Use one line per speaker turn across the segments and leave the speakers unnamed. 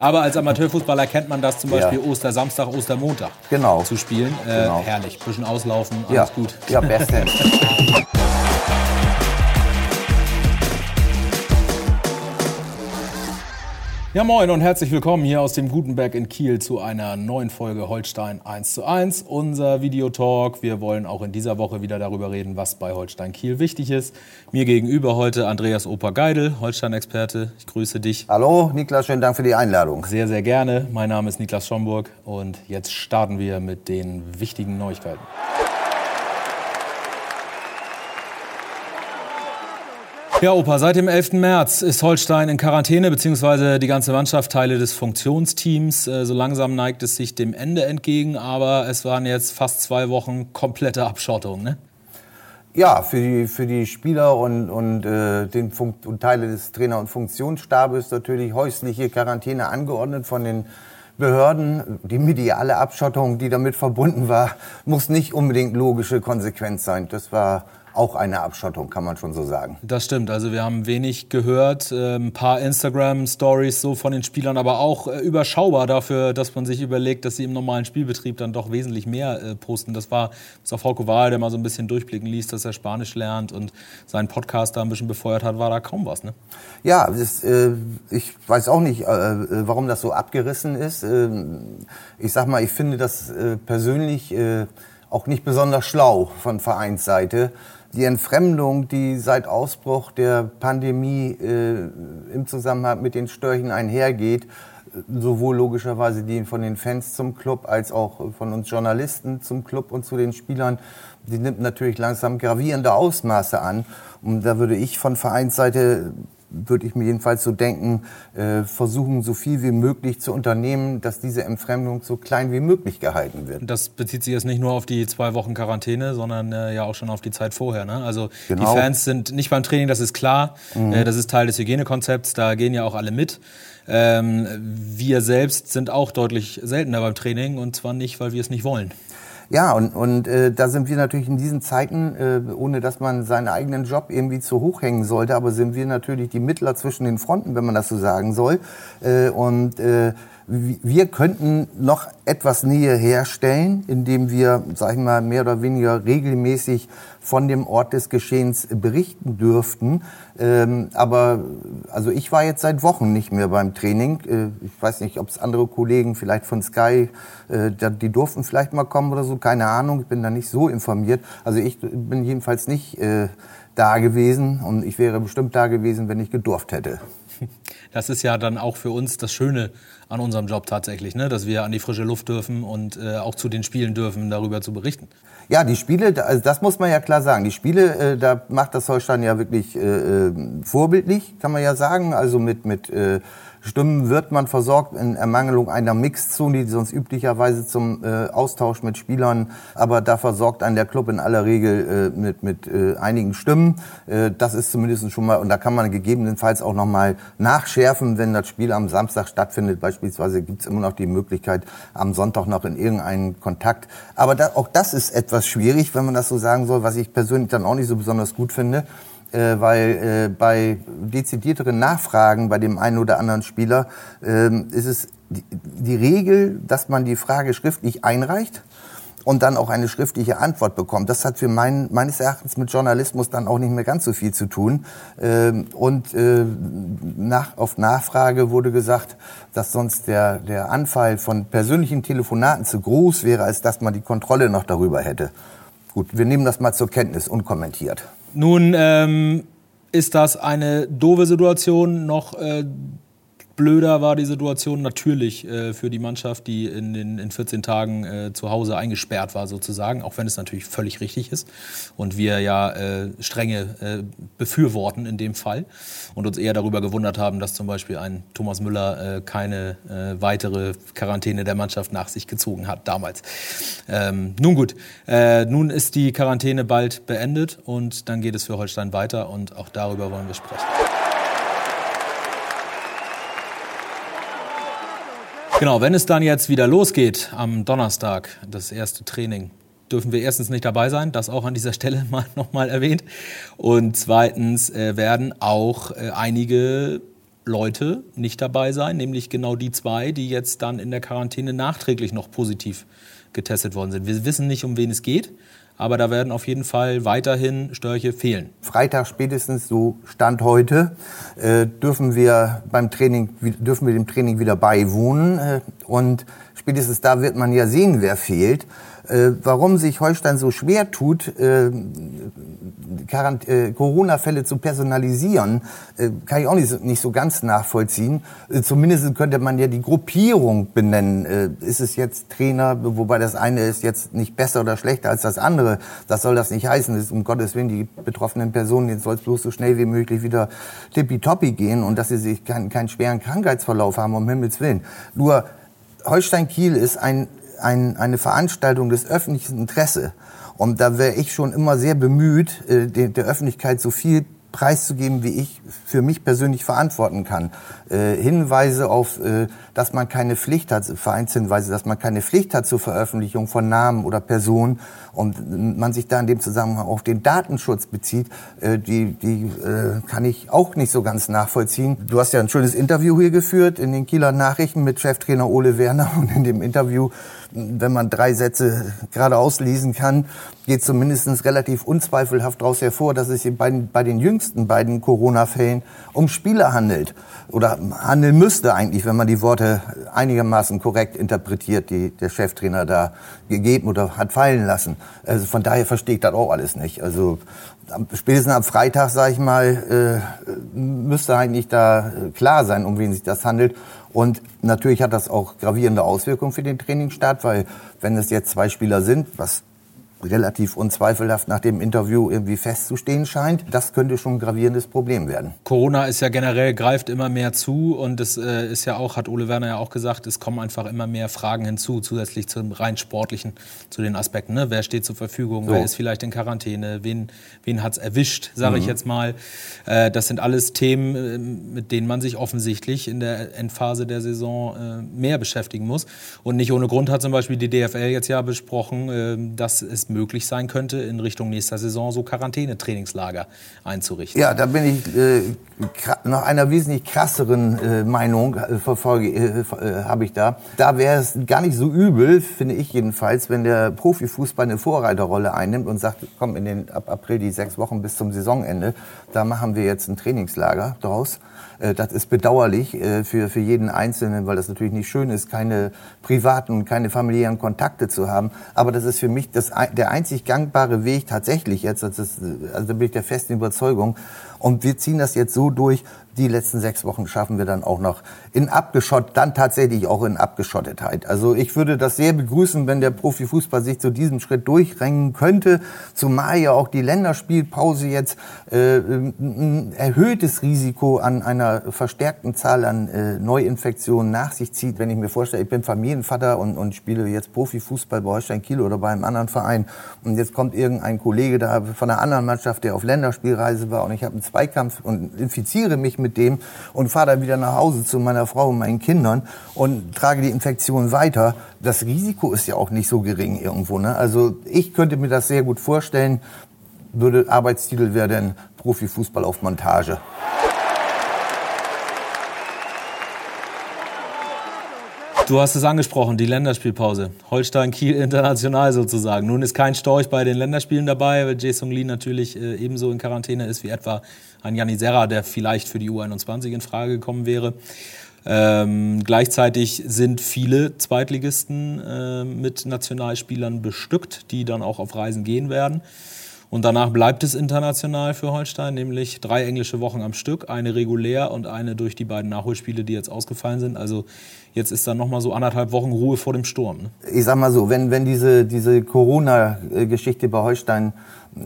Aber als Amateurfußballer kennt man das zum Beispiel ja. Ostersamstag, Ostermontag
genau.
zu spielen. Äh, genau. Herrlich, bisschen auslaufen, alles
ja.
gut.
Ja, bestens.
Ja, moin und herzlich willkommen hier aus dem Gutenberg in Kiel zu einer neuen Folge Holstein 1 zu 1. Unser Videotalk. Wir wollen auch in dieser Woche wieder darüber reden, was bei Holstein Kiel wichtig ist. Mir gegenüber heute Andreas Oper-Geidel, Holstein-Experte. Ich grüße dich.
Hallo, Niklas, schönen Dank für die Einladung.
Sehr, sehr gerne. Mein Name ist Niklas Schomburg und jetzt starten wir mit den wichtigen Neuigkeiten. Ja, Opa, seit dem 11. März ist Holstein in Quarantäne, beziehungsweise die ganze Mannschaft Teile des Funktionsteams. Äh, so langsam neigt es sich dem Ende entgegen, aber es waren jetzt fast zwei Wochen komplette Abschottung, ne?
Ja, für die, für die Spieler und, und, äh, den und Teile des Trainer- und Funktionsstabes natürlich häusliche Quarantäne angeordnet von den Behörden. Die mediale Abschottung, die damit verbunden war, muss nicht unbedingt logische Konsequenz sein. Das war auch eine Abschottung, kann man schon so sagen.
Das stimmt. Also wir haben wenig gehört, ein paar Instagram-Stories so von den Spielern, aber auch äh, überschaubar dafür, dass man sich überlegt, dass sie im normalen Spielbetrieb dann doch wesentlich mehr äh, posten. Das war das auf Frauke Wahl, der mal so ein bisschen durchblicken ließ, dass er Spanisch lernt und seinen Podcast da ein bisschen befeuert hat, war da kaum was, ne?
Ja, das, äh, ich weiß auch nicht, äh, warum das so abgerissen ist. Äh, ich sag mal, ich finde das persönlich auch nicht besonders schlau von Vereinsseite die Entfremdung, die seit Ausbruch der Pandemie äh, im Zusammenhang mit den Störchen einhergeht, sowohl logischerweise die von den Fans zum Club als auch von uns Journalisten zum Club und zu den Spielern, die nimmt natürlich langsam gravierende Ausmaße an. Und da würde ich von Vereinsseite würde ich mir jedenfalls so denken, äh, versuchen, so viel wie möglich zu unternehmen, dass diese Entfremdung so klein wie möglich gehalten wird.
Das bezieht sich jetzt nicht nur auf die zwei Wochen Quarantäne, sondern äh, ja auch schon auf die Zeit vorher. Ne? Also genau. die Fans sind nicht beim Training, das ist klar. Mhm. Äh, das ist Teil des Hygienekonzepts, da gehen ja auch alle mit. Ähm, wir selbst sind auch deutlich seltener beim Training und zwar nicht, weil wir es nicht wollen.
Ja, und, und äh, da sind wir natürlich in diesen Zeiten, äh, ohne dass man seinen eigenen Job irgendwie zu hoch hängen sollte, aber sind wir natürlich die Mittler zwischen den Fronten, wenn man das so sagen soll. Äh, und äh, wir könnten noch etwas Nähe herstellen, indem wir, sag ich mal, mehr oder weniger regelmäßig von dem Ort des Geschehens berichten dürften. Ähm, aber also ich war jetzt seit Wochen nicht mehr beim Training. Äh, ich weiß nicht, ob es andere Kollegen vielleicht von Sky, äh, die durften vielleicht mal kommen oder so, keine Ahnung. Ich bin da nicht so informiert. Also ich bin jedenfalls nicht äh, da gewesen und ich wäre bestimmt da gewesen, wenn ich gedurft hätte.
Das ist ja dann auch für uns das Schöne an unserem Job tatsächlich, ne? dass wir an die frische Luft dürfen und äh, auch zu den Spielen dürfen, darüber zu berichten.
Ja, die Spiele, also das muss man ja klar sagen. Die Spiele, äh, da macht das Holstein ja wirklich äh, äh vorbildlich, kann man ja sagen. Also mit mit äh, Stimmen wird man versorgt in Ermangelung einer Mixzone, die sonst üblicherweise zum äh, Austausch mit Spielern, aber da versorgt einen der Club in aller Regel äh, mit, mit äh, einigen Stimmen. Äh, das ist zumindest schon mal, und da kann man gegebenenfalls auch nochmal nachschärfen, wenn das Spiel am Samstag stattfindet. Beispielsweise gibt es immer noch die Möglichkeit, am Sonntag noch in irgendeinen Kontakt. Aber da, auch das ist etwas schwierig, wenn man das so sagen soll, was ich persönlich dann auch nicht so besonders gut finde äh, weil äh, bei dezidierteren Nachfragen bei dem einen oder anderen Spieler äh, ist es die, die Regel, dass man die Frage schriftlich einreicht und dann auch eine schriftliche Antwort bekommt. Das hat für mein, meines Erachtens mit Journalismus dann auch nicht mehr ganz so viel zu tun. Ähm, und äh, nach, auf Nachfrage wurde gesagt, dass sonst der, der Anfall von persönlichen Telefonaten zu groß wäre, als dass man die Kontrolle noch darüber hätte. Gut, wir nehmen das mal zur Kenntnis, unkommentiert.
Nun ähm, ist das eine doofe Situation, noch äh, blöder war die Situation natürlich äh, für die Mannschaft, die in, den, in 14 Tagen äh, zu Hause eingesperrt war sozusagen, auch wenn es natürlich völlig richtig ist und wir ja äh, strenge äh, befürworten in dem Fall und uns eher darüber gewundert haben, dass zum Beispiel ein Thomas Müller äh, keine äh, weitere Quarantäne der Mannschaft nach sich gezogen hat damals. Ähm, nun gut, nun ist die Quarantäne bald beendet und dann geht es für Holstein weiter und auch darüber wollen wir sprechen. Genau, wenn es dann jetzt wieder losgeht am Donnerstag, das erste Training, dürfen wir erstens nicht dabei sein, das auch an dieser Stelle mal nochmal erwähnt. Und zweitens äh, werden auch äh, einige Leute nicht dabei sein, nämlich genau die zwei, die jetzt dann in der Quarantäne nachträglich noch positiv getestet worden sind. Wir wissen nicht, um wen es geht, aber da werden auf jeden Fall weiterhin Störche fehlen.
Freitag spätestens, so Stand heute, äh, dürfen wir beim Training, dürfen wir dem Training wieder beiwohnen. Äh, und spätestens da wird man ja sehen, wer fehlt. Äh, warum sich Holstein so schwer tut, äh, äh, Corona-Fälle zu personalisieren, äh, kann ich auch nicht, nicht so ganz nachvollziehen. Äh, zumindest könnte man ja die Gruppierung benennen. Äh, ist es jetzt Trainer, wobei das eine ist jetzt nicht besser oder schlechter als das andere. Das soll das nicht heißen. Das ist um Gottes Willen die betroffenen Personen, denen soll es bloß so schnell wie möglich wieder tippitoppi gehen und dass sie sich keinen, keinen schweren Krankheitsverlauf haben, um Himmels Willen. Nur Holstein Kiel ist ein ein, eine Veranstaltung des öffentlichen Interesse. Und da wäre ich schon immer sehr bemüht, äh, der, der Öffentlichkeit so viel preiszugeben, wie ich für mich persönlich verantworten kann. Äh, Hinweise auf, äh, dass man keine Pflicht hat, Vereinshinweise, dass man keine Pflicht hat zur Veröffentlichung von Namen oder Personen und man sich da in dem Zusammenhang auf den Datenschutz bezieht, äh, die, die äh, kann ich auch nicht so ganz nachvollziehen. Du hast ja ein schönes Interview hier geführt in den Kieler Nachrichten mit Cheftrainer Ole Werner und in dem Interview wenn man drei Sätze gerade auslesen kann, geht zumindest relativ unzweifelhaft daraus hervor, dass es sich bei, bei den jüngsten beiden Corona-Fällen um Spieler handelt. Oder handeln müsste eigentlich, wenn man die Worte einigermaßen korrekt interpretiert, die der Cheftrainer da gegeben oder hat fallen lassen. Also von daher verstehe ich das auch alles nicht. Also spätestens am Freitag, sage ich mal, äh, müsste eigentlich da klar sein, um wen sich das handelt. Und natürlich hat das auch gravierende Auswirkungen für den Trainingsstart, weil wenn es jetzt zwei Spieler sind, was relativ unzweifelhaft nach dem Interview irgendwie festzustehen scheint. Das könnte schon ein gravierendes Problem werden.
Corona ist ja generell, greift immer mehr zu und es äh, ist ja auch, hat Ole Werner ja auch gesagt, es kommen einfach immer mehr Fragen hinzu, zusätzlich zum rein sportlichen, zu den Aspekten. Ne? Wer steht zur Verfügung, so. wer ist vielleicht in Quarantäne, wen, wen hat es erwischt, sage mhm. ich jetzt mal. Äh, das sind alles Themen, äh, mit denen man sich offensichtlich in der Endphase der Saison mehr beschäftigen muss. Und nicht ohne Grund hat zum Beispiel die DFL jetzt ja besprochen, dass es möglich sein könnte, in Richtung nächster Saison so Quarantänetrainingslager einzurichten.
Ja, da bin ich äh, nach einer wesentlich krasseren äh, Meinung äh, äh, äh, habe ich da. Da wäre es gar nicht so übel, finde ich jedenfalls, wenn der Profifußball eine Vorreiterrolle einnimmt und sagt, komm in den ab April die sechs Wochen bis zum Saisonende, da machen wir jetzt ein Trainingslager draus. Äh, das ist bedauerlich für, für jeden Einzelnen, weil das natürlich nicht schön ist, keine privaten, keine familiären Kontakte zu haben. Aber das ist für mich das, der einzig gangbare Weg tatsächlich jetzt. Das ist, also da bin ich der festen Überzeugung. Und wir ziehen das jetzt so durch, die letzten sechs Wochen schaffen wir dann auch noch in abgeschott, dann tatsächlich auch in Abgeschottetheit. Also ich würde das sehr begrüßen, wenn der Profifußball sich zu diesem Schritt durchrängen könnte, zumal ja auch die Länderspielpause jetzt äh, ein erhöhtes Risiko an einer verstärkten Zahl an äh, Neuinfektionen nach sich zieht. Wenn ich mir vorstelle, ich bin Familienvater und, und spiele jetzt Profifußball bei Holstein Kiel oder bei einem anderen Verein und jetzt kommt irgendein Kollege da von einer anderen Mannschaft, der auf Länderspielreise war und ich habe einen Zweikampf und infiziere mich mit mit dem und fahre dann wieder nach Hause zu meiner Frau und meinen Kindern und trage die Infektion weiter. Das Risiko ist ja auch nicht so gering irgendwo. Ne? Also ich könnte mir das sehr gut vorstellen. Würde Arbeitstitel wäre dann Profifußball auf Montage.
Du hast es angesprochen, die Länderspielpause. Holstein Kiel international sozusagen. Nun ist kein Storch bei den Länderspielen dabei, weil Jason Lee natürlich äh, ebenso in Quarantäne ist wie etwa ein Janni Serra, der vielleicht für die U21 in Frage gekommen wäre. Ähm, gleichzeitig sind viele Zweitligisten äh, mit Nationalspielern bestückt, die dann auch auf Reisen gehen werden. Und danach bleibt es international für Holstein, nämlich drei englische Wochen am Stück, eine regulär und eine durch die beiden Nachholspiele, die jetzt ausgefallen sind. Also jetzt ist dann nochmal so anderthalb Wochen Ruhe vor dem Sturm. Ne?
Ich sag mal so, wenn, wenn diese, diese Corona-Geschichte bei Holstein äh,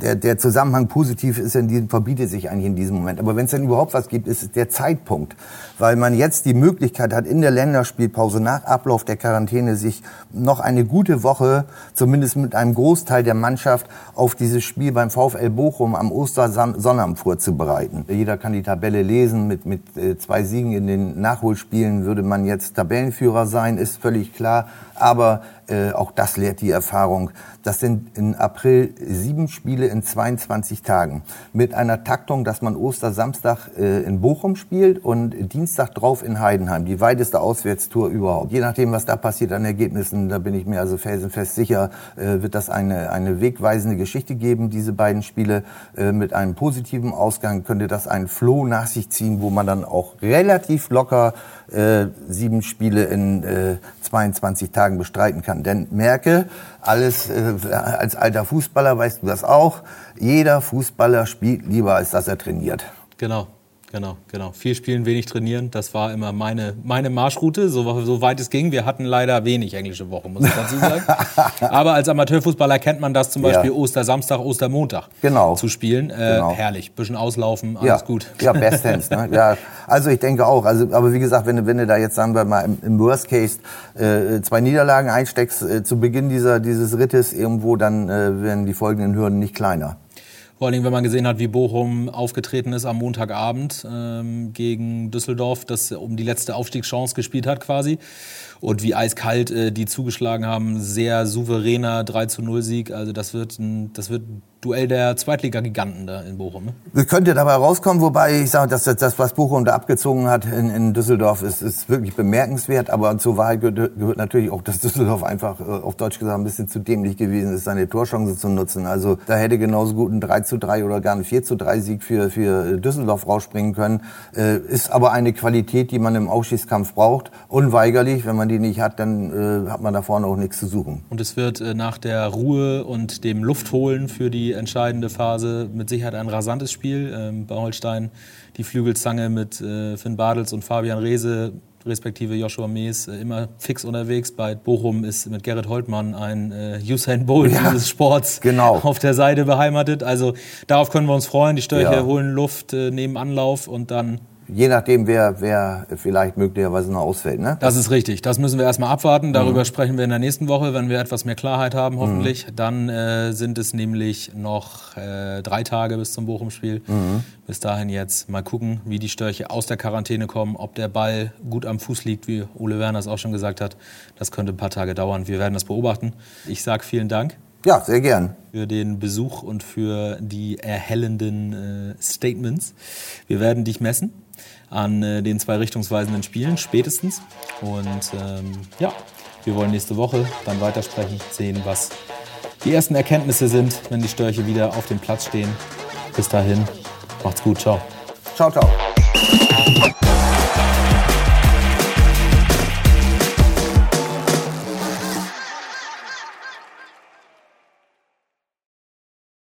der, der Zusammenhang positiv ist, in diesem, verbietet sich eigentlich in diesem Moment. Aber wenn es denn überhaupt was gibt, ist es der Zeitpunkt. Weil man jetzt die Möglichkeit hat, in der Länderspielpause nach Ablauf der Quarantäne sich noch eine gute Woche, zumindest mit einem Großteil der Mannschaft, auf dieses Spiel beim VfL Bochum am Ostersonnabend vorzubereiten. Jeder kann die Tabelle lesen. Mit, mit äh, zwei Siegen in den Nachholspielen würde man jetzt Tabellenführer sein, ist völlig klar. Aber äh, auch das lehrt die Erfahrung. Das sind in April sieben Spiele in 22 Tagen. Mit einer Taktung, dass man Ostersamstag äh, in Bochum spielt und Dienstag drauf in Heidenheim. Die weiteste Auswärtstour überhaupt. Je nachdem, was da passiert an Ergebnissen, da bin ich mir also felsenfest sicher, äh, wird das eine, eine wegweisende Geschichte geben, diese beiden Spiele. Äh, mit einem positiven Ausgang könnte das einen Floh nach sich ziehen, wo man dann auch relativ locker äh, sieben Spiele in äh, 22 Tagen bestreiten kann. Denn merke, alles äh, als alter Fußballer weißt du das auch, jeder Fußballer spielt lieber, als dass er trainiert.
Genau. Genau, genau. Viel spielen, wenig trainieren. Das war immer meine, meine Marschroute, so, so weit es ging. Wir hatten leider wenig englische Woche, muss ich dazu sagen. Aber als Amateurfußballer kennt man das zum Beispiel ja. Ostersamstag, Ostermontag
genau.
zu spielen. Äh, genau. Herrlich. Bisschen auslaufen, alles
ja.
gut.
Ja, bestens. Ne? ja, also ich denke auch. Also, aber wie gesagt, wenn, wenn du da jetzt, sagen wir mal, im, im Worst Case äh, zwei Niederlagen einsteckst äh, zu Beginn dieser, dieses Rittes irgendwo, dann äh, werden die folgenden Hürden nicht kleiner.
Vor allem, wenn man gesehen hat, wie Bochum aufgetreten ist am Montagabend ähm, gegen Düsseldorf, das um die letzte Aufstiegschance gespielt hat quasi. Und wie eiskalt äh, die zugeschlagen haben. Sehr souveräner 3 zu 0 Sieg. Also das wird ein, das wird Duell der Zweitliga-Giganten da in Bochum.
Ne? Könnte dabei rauskommen, wobei ich sage, dass das, was Bochum da abgezogen hat in, in Düsseldorf, ist, ist wirklich bemerkenswert. Aber zur Wahrheit gehört, gehört natürlich auch, dass Düsseldorf einfach, äh, auf Deutsch gesagt, ein bisschen zu dämlich gewesen ist, seine Torchance zu nutzen. Also da hätte genauso gut ein 3 zu 3 oder gar ein 4 zu 3 Sieg für, für Düsseldorf rausspringen können. Äh, ist aber eine Qualität, die man im Aufschießkampf braucht. Unweigerlich, wenn man die nicht hat, dann äh, hat man da vorne auch nichts zu suchen.
Und es wird äh, nach der Ruhe und dem Luftholen für die entscheidende Phase mit Sicherheit ein rasantes Spiel. Ähm, bei Holstein die Flügelzange mit äh, Finn Badels und Fabian Reese respektive Joshua Mees äh, immer fix unterwegs. Bei Bochum ist mit Gerrit Holtmann ein äh, Usain Bolt ja, dieses Sports
genau.
auf der Seite beheimatet. Also darauf können wir uns freuen. Die Störche ja. holen Luft, äh, nehmen Anlauf und dann
Je nachdem, wer, wer vielleicht möglicherweise noch ausfällt. Ne?
Das ist richtig. Das müssen wir erstmal abwarten. Darüber mhm. sprechen wir in der nächsten Woche, wenn wir etwas mehr Klarheit haben, hoffentlich. Mhm. Dann äh, sind es nämlich noch äh, drei Tage bis zum Bochum-Spiel. Mhm. Bis dahin jetzt mal gucken, wie die Störche aus der Quarantäne kommen, ob der Ball gut am Fuß liegt, wie Ole Werner es auch schon gesagt hat. Das könnte ein paar Tage dauern. Wir werden das beobachten. Ich sage vielen Dank.
Ja, sehr gern.
Für den Besuch und für die erhellenden äh, Statements. Wir werden dich messen an äh, den zwei richtungsweisenden Spielen, spätestens. Und ähm, ja, wir wollen nächste Woche dann weitersprechen, sehen, was die ersten Erkenntnisse sind, wenn die Störche wieder auf dem Platz stehen. Bis dahin, macht's gut, ciao.
Ciao, ciao.